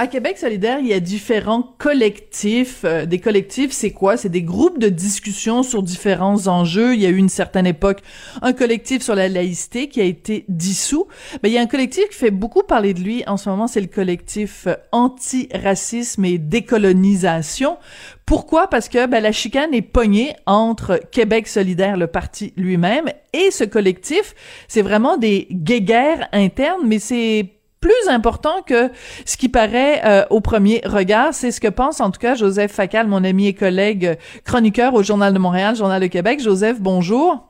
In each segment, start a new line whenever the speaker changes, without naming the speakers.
À Québec solidaire, il y a différents collectifs. Euh, des collectifs, c'est quoi? C'est des groupes de discussion sur différents enjeux. Il y a eu une certaine époque un collectif sur la laïcité qui a été dissous. Mais il y a un collectif qui fait beaucoup parler de lui en ce moment, c'est le collectif euh, anti-racisme et décolonisation. Pourquoi? Parce que ben, la chicane est pognée entre Québec solidaire, le parti lui-même, et ce collectif. C'est vraiment des guéguerres internes, mais c'est plus important que ce qui paraît euh, au premier regard. C'est ce que pense en tout cas Joseph Facal, mon ami et collègue euh, chroniqueur au Journal de Montréal, Journal de Québec. Joseph, bonjour.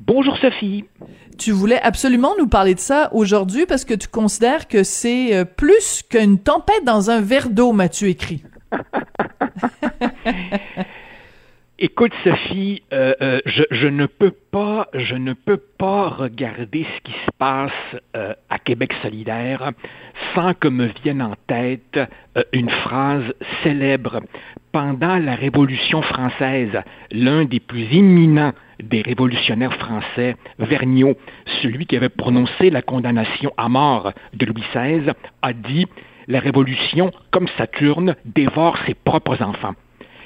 Bonjour Sophie.
Tu voulais absolument nous parler de ça aujourd'hui parce que tu considères que c'est euh, plus qu'une tempête dans un verre d'eau, m'as-tu écrit?
Écoute, Sophie, euh, euh, je, ne peux pas, je ne peux pas regarder ce qui se passe euh, à Québec solidaire sans que me vienne en tête une phrase célèbre. Pendant la Révolution française, l'un des plus éminents des révolutionnaires français, Vergniaud, celui qui avait prononcé la condamnation à mort de Louis XVI, a dit La Révolution, comme Saturne, dévore ses propres enfants.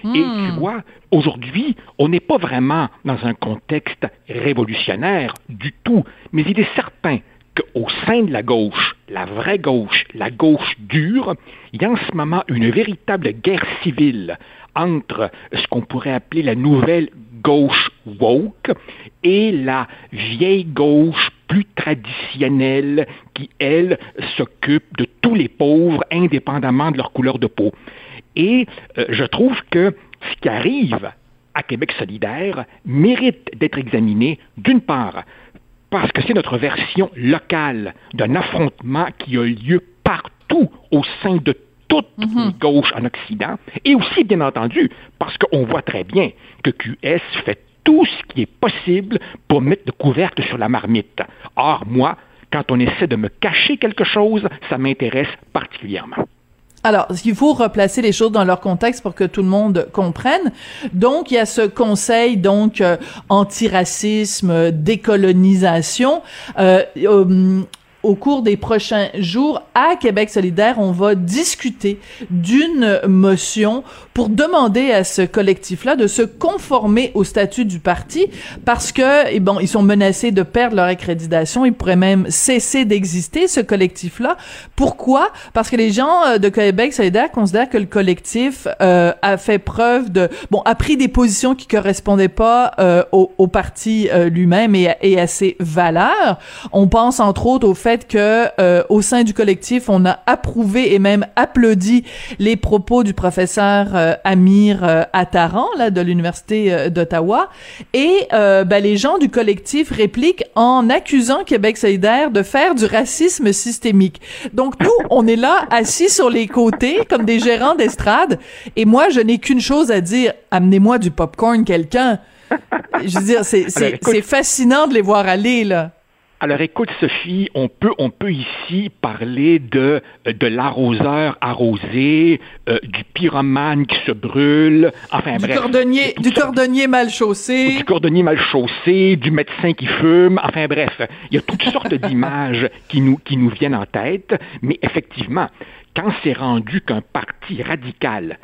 Et tu hmm. vois, aujourd'hui, on n'est pas vraiment dans un contexte révolutionnaire du tout, mais il est certain qu'au sein de la gauche, la vraie gauche, la gauche dure, il y a en ce moment une véritable guerre civile entre ce qu'on pourrait appeler la nouvelle gauche woke et la vieille gauche plus traditionnelle qui, elle, s'occupe de tous les pauvres indépendamment de leur couleur de peau. Et euh, je trouve que ce qui arrive à Québec solidaire mérite d'être examiné, d'une part, parce que c'est notre version locale d'un affrontement qui a lieu partout au sein de toutes les gauches en Occident, et aussi, bien entendu, parce qu'on voit très bien que QS fait tout ce qui est possible pour mettre le couvercle sur la marmite. Or, moi, quand on essaie de me cacher quelque chose, ça m'intéresse particulièrement.
Alors, il faut replacer les choses dans leur contexte pour que tout le monde comprenne. Donc, il y a ce conseil donc euh, antiracisme, décolonisation. Euh, euh au cours des prochains jours à Québec solidaire, on va discuter d'une motion pour demander à ce collectif-là de se conformer au statut du parti parce que, et eh bon, ils sont menacés de perdre leur accréditation. Ils pourraient même cesser d'exister, ce collectif-là. Pourquoi? Parce que les gens euh, de Québec solidaire considèrent que le collectif euh, a fait preuve de, bon, a pris des positions qui correspondaient pas euh, au, parti lui-même et, et à ses valeurs. On pense entre autres au fait que euh, au sein du collectif, on a approuvé et même applaudi les propos du professeur euh, Amir euh, Attaran là de l'université d'Ottawa et ben, les gens du collectif répliquent en accusant Québec solidaire de faire du racisme systémique. Donc nous, on est là assis sur les côtés comme des gérants d'estrade et moi je n'ai qu'une chose à dire, amenez-moi du popcorn quelqu'un. Je veux dire, c'est fascinant de les voir aller là.
Alors écoute Sophie, on peut, on peut ici parler de, de l'arroseur arrosé, euh, du pyromane qui se brûle, enfin
du
bref.
Cordonnier, du cordonnier mal chaussé.
Du cordonnier mal chaussé, du médecin qui fume, enfin bref. Il y a toutes sortes d'images qui nous, qui nous viennent en tête, mais effectivement, quand c'est rendu qu'un parti radical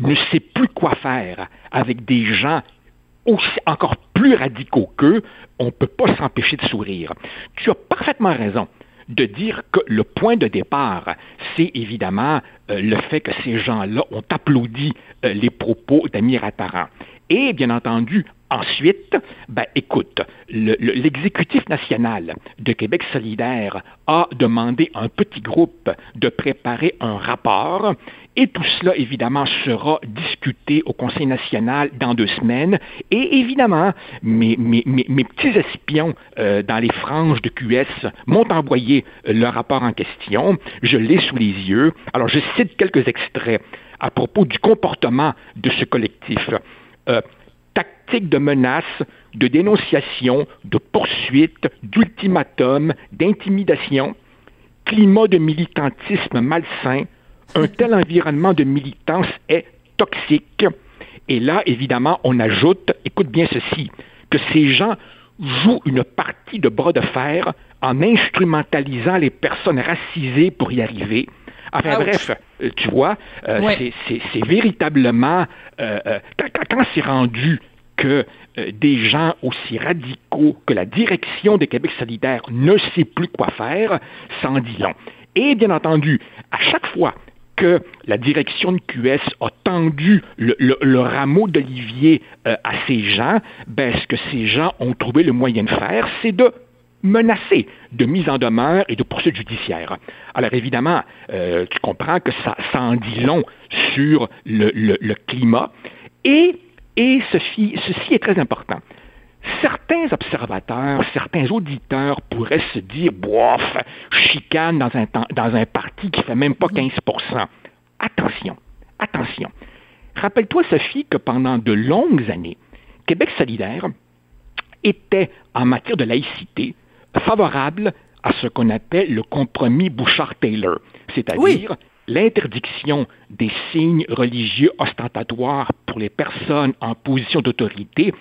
ne sait plus quoi faire avec des gens aussi, encore plus radicaux qu'eux, on ne peut pas s'empêcher de sourire. Tu as parfaitement raison de dire que le point de départ, c'est évidemment euh, le fait que ces gens-là ont applaudi euh, les propos d'Amir Attaran. Et bien entendu, ensuite, ben, écoute, l'exécutif national de Québec solidaire a demandé à un petit groupe de préparer un rapport et tout cela, évidemment, sera discuté au Conseil national dans deux semaines. Et évidemment, mes, petits espions euh, dans les franges de QS m'ont envoyé euh, le rapport en question. Je l'ai sous les yeux. Alors, je cite quelques extraits à propos du comportement de ce collectif. Euh, tactique de menace, de dénonciation, de poursuite, d'ultimatum, d'intimidation, climat de militantisme malsain, un tel environnement de militance est toxique Et là, évidemment, on ajoute, écoute bien ceci, que ces gens jouent une partie de bras de fer en instrumentalisant les personnes racisées pour y arriver. Enfin bref, euh, tu vois, euh, c'est véritablement, euh, quand, c'est rendu que des gens aussi radicaux que la direction de Québec solidaire ne sait plus quoi faire, sans dit long. Et bien entendu, à chaque fois que la direction de QS a tendu le, rameau d'olivier à ces gens, ben, ce que ces gens ont trouvé le moyen de faire, c'est de menacé de mise en demeure et de poursuite judiciaire. Alors évidemment, euh, tu comprends que ça, en dit long sur le, climat. Et, et ceci, ceci est très important. Certains observateurs, certains auditeurs pourraient se dire, bof, chicane dans un, dans un parti qui fait même pas 15% Attention, attention. Rappelle-toi, Sophie, que pendant de longues années, Québec solidaire était, en matière de laïcité, favorable à ce qu'on appelle le compromis Bouchard-Taylor, c'est-à-dire l'interdiction des signes religieux ostentatoires pour les personnes en position d'autorité,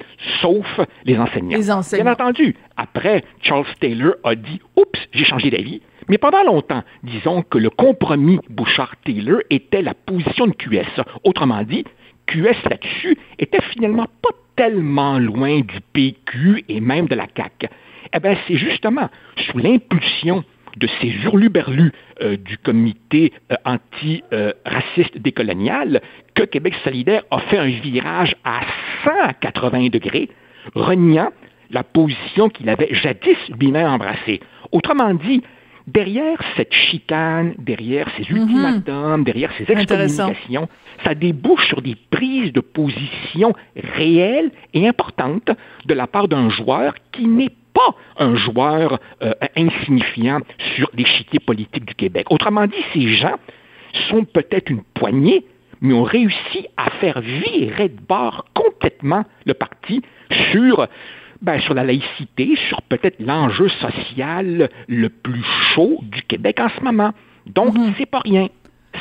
sauf les enseignants.
les enseignants.
Bien entendu, après, Charles Taylor a dit Oups, j'ai changé d'avis. Mais pendant longtemps, disons que le compromis Bouchard-Taylor était la position de QS. Autrement dit, QS là-dessus était finalement pas tellement loin du PQ et même de la CAQ. Eh bien, c'est justement sous l'impulsion de ces hurluberlus euh, du comité euh, anti-raciste décolonial que Québec solidaire a fait un virage à 180 degrés, reniant la position qu'il avait jadis lui-même embrassée. Autrement dit, derrière cette chicane, derrière ces mhm. ultimatums, derrière ces excommunications, ça débouche sur des prises de position réelles et importantes de la part d'un joueur qui n'est pas un joueur euh, insignifiant sur l'échiquier politique du Québec. Autrement dit, ces gens sont peut-être une poignée, mais ont réussi à faire virer de bord complètement le parti sur, ben, sur la laïcité, sur peut-être l'enjeu social le plus chaud du Québec en ce moment. Donc, mhm. c'est pas rien.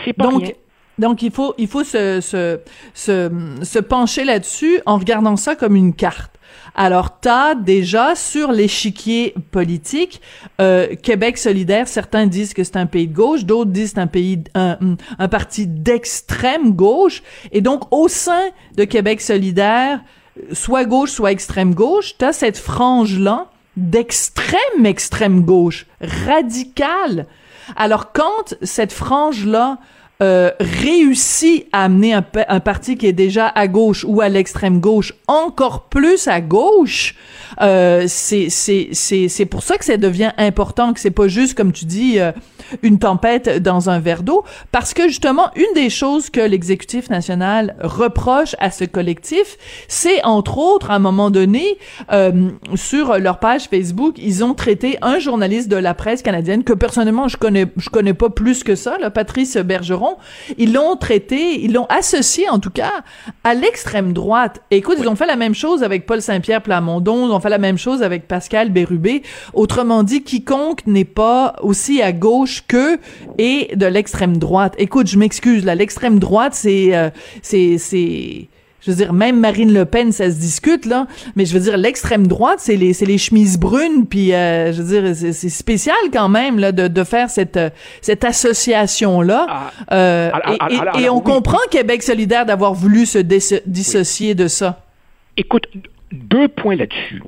C'est pas rien.
Donc, il faut, il faut se, se, se, se pencher là-dessus en regardant ça comme une carte. Alors, t'as déjà sur l'échiquier politique euh, Québec solidaire. Certains disent que c'est un pays de gauche, d'autres disent que c'est un pays, un, un parti d'extrême gauche. Et donc, au sein de Québec solidaire, soit gauche, soit extrême gauche, t'as cette frange-là d'extrême extrême gauche, radicale. Alors, quand cette frange-là euh, réussit à amener un, parti qui est déjà à gauche ou à l'extrême gauche encore plus à gauche, euh, c'est c'est c'est c'est pour ça que ça devient important que c'est pas juste comme tu dis euh, une tempête dans un verre d'eau. Parce que justement une des choses que l'exécutif national reproche à ce collectif, c'est entre autres à un moment donné euh, sur leur page Facebook, ils ont traité un journaliste de la presse canadienne que personnellement je connais je connais pas plus que ça, là, Patrice Bergeron, ils l'ont traité, ils l'ont associé en tout cas à l'extrême droite. écoute, ils ont fait la même chose avec Paul Saint-Pierre Plamondon, ils ont fait la même chose avec Pascal Bérubé. Autrement dit, quiconque n'est pas aussi à gauche que et de l'extrême droite. Écoute, je m'excuse, là, l'extrême droite, c'est, euh, c'est, c'est, je veux dire, même Marine Le Pen, ça se discute, là, mais je veux dire, l'extrême droite, c'est les, c'est les chemises brunes, puis euh, je veux dire, c'est, spécial quand même, là, de, de faire cette, cette association-là. Ah. Euh, et, on comprend Québec solidaire d'avoir voulu se dissocier de ça.
Écoute, deux points là-dessus.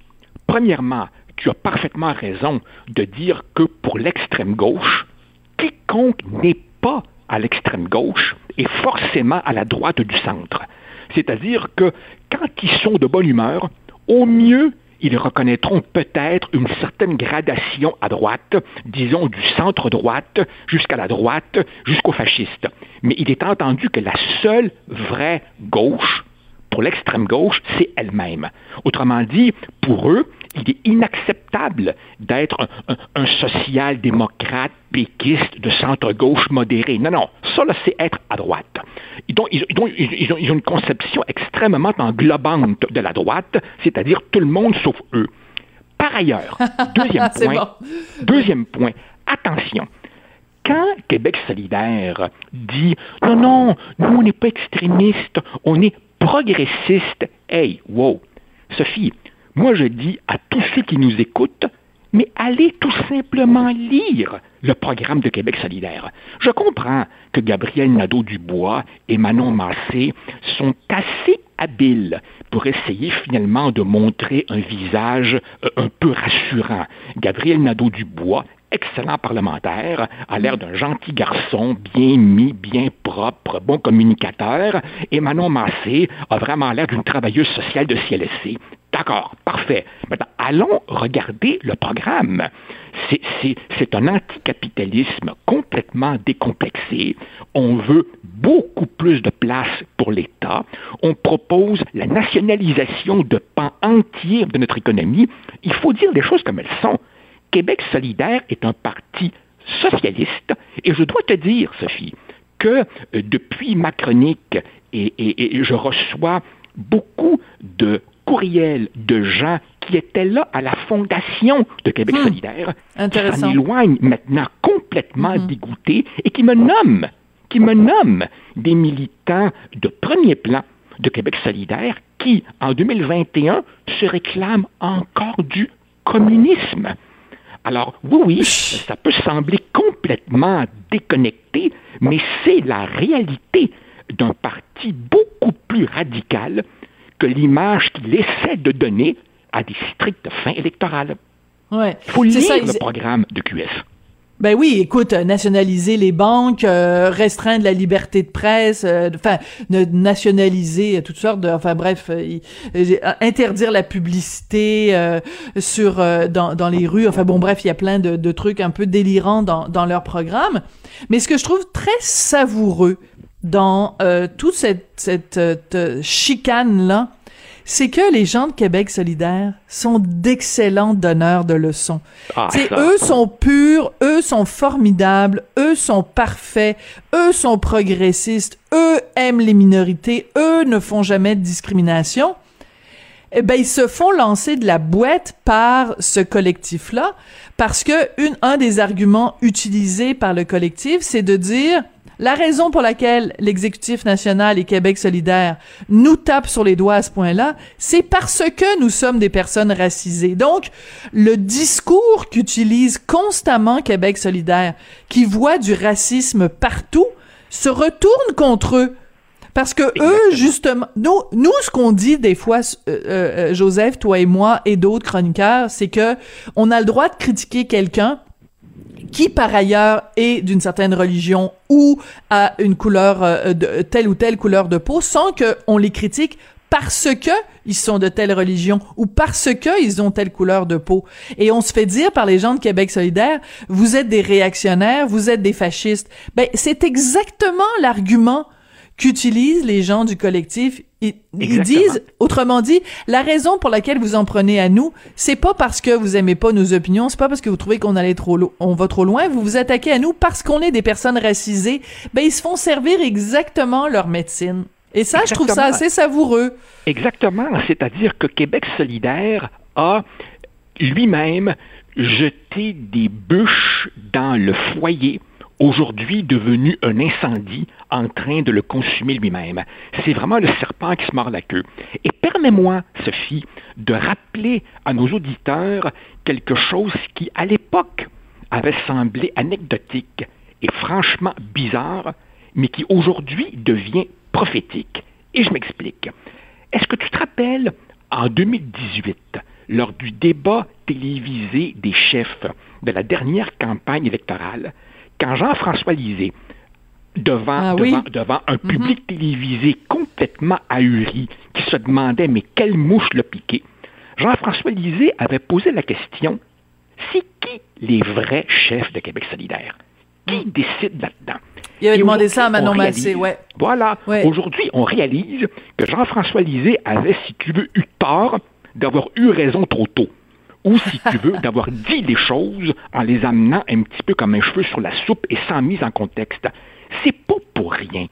Premièrement, tu as parfaitement raison de dire que pour l'extrême gauche, quiconque n'est pas à l'extrême gauche est forcément à la droite du centre. C'est-à-dire que quand ils sont de bonne humeur, au mieux, ils reconnaîtront peut-être une certaine gradation à droite, disons du centre-droite jusqu'à la droite, jusqu'aux fascistes. Mais il est entendu que la seule vraie gauche, pour l'extrême gauche, c'est elle-même. Autrement dit, pour eux, il est inacceptable d'être un, social-démocrate péquiste de centre-gauche modéré. Non, non, ça, c'est être à droite. Ils ont, ils, ont, une conception extrêmement englobante de la droite, c'est-à-dire tout le monde sauf eux. Par ailleurs, deuxième point, deuxième point, attention, quand Québec solidaire dit non, non, nous on n'est pas extrémistes, on est progressiste. Hey, wow! Sophie, moi je dis à tous ceux qui nous écoutent, mais allez tout simplement lire le programme de Québec solidaire. Je comprends que Gabriel Nadeau-Dubois et Manon Massé sont assez habiles pour essayer finalement de montrer un visage euh, un peu rassurant. Gabriel Nadeau-Dubois excellent parlementaire, a l'air d'un gentil garçon, bien mis, bien propre, bon communicateur, et Manon Massé a vraiment l'air d'une travailleuse sociale de CLSC. D'accord, parfait. Maintenant, allons regarder le programme. C'est un anticapitalisme complètement décomplexé. On veut beaucoup plus de place pour l'État. On propose la nationalisation de pans entiers de notre économie. Il faut dire les choses comme elles sont. Québec solidaire est un parti socialiste, et je dois te dire, Sophie, que euh, depuis ma chronique, et, je reçois beaucoup de courriels de gens qui étaient là à la fondation de Québec hmm. solidaire, qui s'en éloignent maintenant complètement hmm. dégoûtés et qui me nomment, qui me nomment des militants de premier plan de Québec solidaire qui, en 2021, se réclament encore du communisme. Alors, oui, oui, ça peut sembler complètement déconnecté, mais c'est la réalité d'un parti beaucoup plus radical que l'image qu'il essaie de donner à des strictes fins électorales.
Ouais.
Il faut lire le programme de QS.
Ben oui, écoute, euh, nationaliser les banques, euh, restreindre la liberté de presse, euh, enfin nationaliser toutes sortes de, enfin bref, interdire la publicité sur dans, dans les rues, enfin bon bref, il y a plein de, de trucs un peu délirants dans, dans leur programme. Mais ce que je trouve très savoureux dans toute cette, cette chicane là, c'est que les gens de Québec solidaire sont d'excellents donneurs de leçons. Ah, eux sont purs, eux sont formidables, eux sont parfaits, eux sont progressistes, eux aiment les minorités, eux ne font jamais de discrimination. Eh ben, ils se font lancer de la boîte par ce collectif-là parce que une, un des arguments utilisés par le collectif, c'est de dire la raison pour laquelle l'exécutif national et Québec solidaire nous tapent sur les doigts à ce point-là, c'est parce que nous sommes des personnes racisées. Donc, le discours qu'utilise constamment Québec solidaire, qui voit du racisme partout, se retourne contre eux. Parce que eux, justement, nous, nous, ce qu'on dit des fois, euh, euh, Joseph, toi et moi et d'autres chroniqueurs, c'est que on a le droit de critiquer quelqu'un qui par ailleurs est d'une certaine religion ou a une couleur euh, de telle ou telle couleur de peau sans que on les critique parce que ils sont de telle religion ou parce que ils ont telle couleur de peau. Et on se fait dire par les gens de Québec solidaire, vous êtes des réactionnaires, vous êtes des fascistes. Ben, c'est exactement l'argument qu'utilisent les gens du collectif. Ils, disent, autrement dit, la raison pour laquelle vous en prenez à nous, c'est pas parce que vous aimez pas nos opinions, c'est pas parce que vous trouvez qu'on allait trop, on va trop loin, vous vous attaquez à nous parce qu'on est des personnes racisées. Ben, ils se font servir exactement leur médecine. Et ça, je trouve ça assez savoureux.
Exactement. C'est-à-dire que Québec solidaire a lui-même jeté des bûches dans le foyer aujourd'hui devenu un incendie en train de le consumer lui-même. C'est vraiment le serpent qui se mord la queue. Et permets-moi, Sophie, de rappeler à nos auditeurs quelque chose qui, à l'époque, avait semblé anecdotique et franchement bizarre, mais qui aujourd'hui devient prophétique. Et je m'explique. Est-ce que tu te rappelles, en 2018, lors du débat télévisé des chefs de la dernière campagne électorale, quand Jean-François Lisée, devant, ah devant, un mhm. public télévisé complètement ahuri, qui se demandait mais quelle mouche l'a piqué, Jean-François Lisée avait posé la question c'est qui les vrais chefs de Québec solidaire? Qui mm. décide là-dedans?
Il avait demandé ça à Manon Massé, ouais.
Voilà. Aujourd'hui, on réalise que Jean-François Lisée avait, si tu veux, eu tort d'avoir eu raison trop tôt ou si tu veux, d'avoir dit les choses en les amenant un petit peu comme un cheveu sur la soupe et sans mise en contexte. C'est pas pour rien.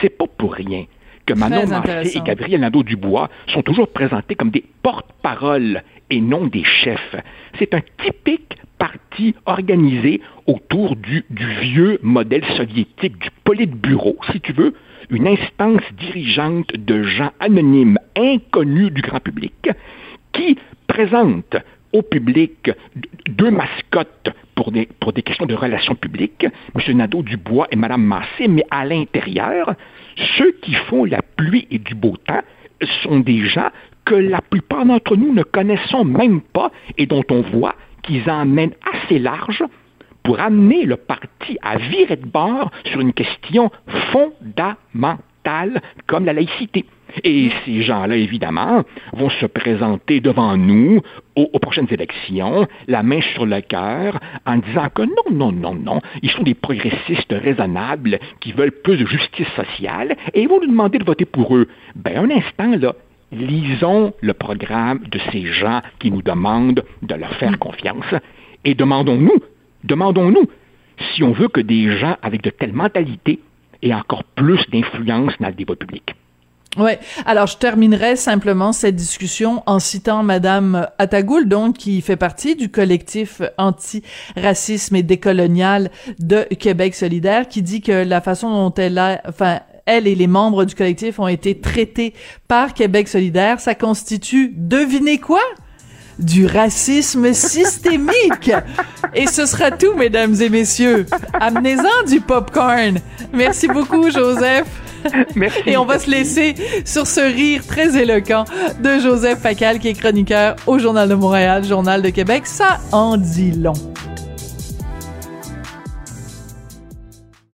C'est pas pour rien que Manon Massé et Gabriel Nadeau-Dubois sont toujours présentés comme des porte-paroles et non des chefs. C'est un typique parti organisé autour du, du vieux modèle soviétique, du politburo, si tu veux, une instance dirigeante de gens anonymes, inconnus du grand public, qui présente au public deux mascottes pour des, questions de relations publiques, M. Nadeau-Dubois et Mme Massé, mais à l'intérieur, ceux qui font la pluie et du beau temps sont des gens que la plupart d'entre nous ne connaissons même pas et dont on voit qu'ils emmènent assez large pour amener le parti à virer de bord sur une question fondamentale comme la laïcité. Et ces gens-là, évidemment, vont se présenter devant nous aux, prochaines élections, la main sur le cœur, en disant que non, non, non, non, ils sont des progressistes raisonnables qui veulent plus de justice sociale, et ils vont nous demander de voter pour eux. Ben, un instant, là, lisons le programme de ces gens qui nous demandent de leur faire confiance, et demandons-nous Demandons-nous si on veut que des gens avec de telles mentalités aient encore plus d'influence dans le débat public.
Ouais. Alors, je terminerai simplement cette discussion en citant Madame Atagoul, donc, qui fait partie du collectif anti-racisme et décolonial de Québec solidaire, qui dit que la façon dont elle a, enfin, elle et les membres du collectif ont été traités par Québec solidaire, ça constitue, devinez quoi? du racisme systémique. Et ce sera tout, mesdames et messieurs. Amenez-en du popcorn. Merci beaucoup, Joseph. Et on va se laisser sur ce rire très éloquent de Joseph Facal, qui est chroniqueur au Journal de Montréal, Journal de Québec. Ça en dit long.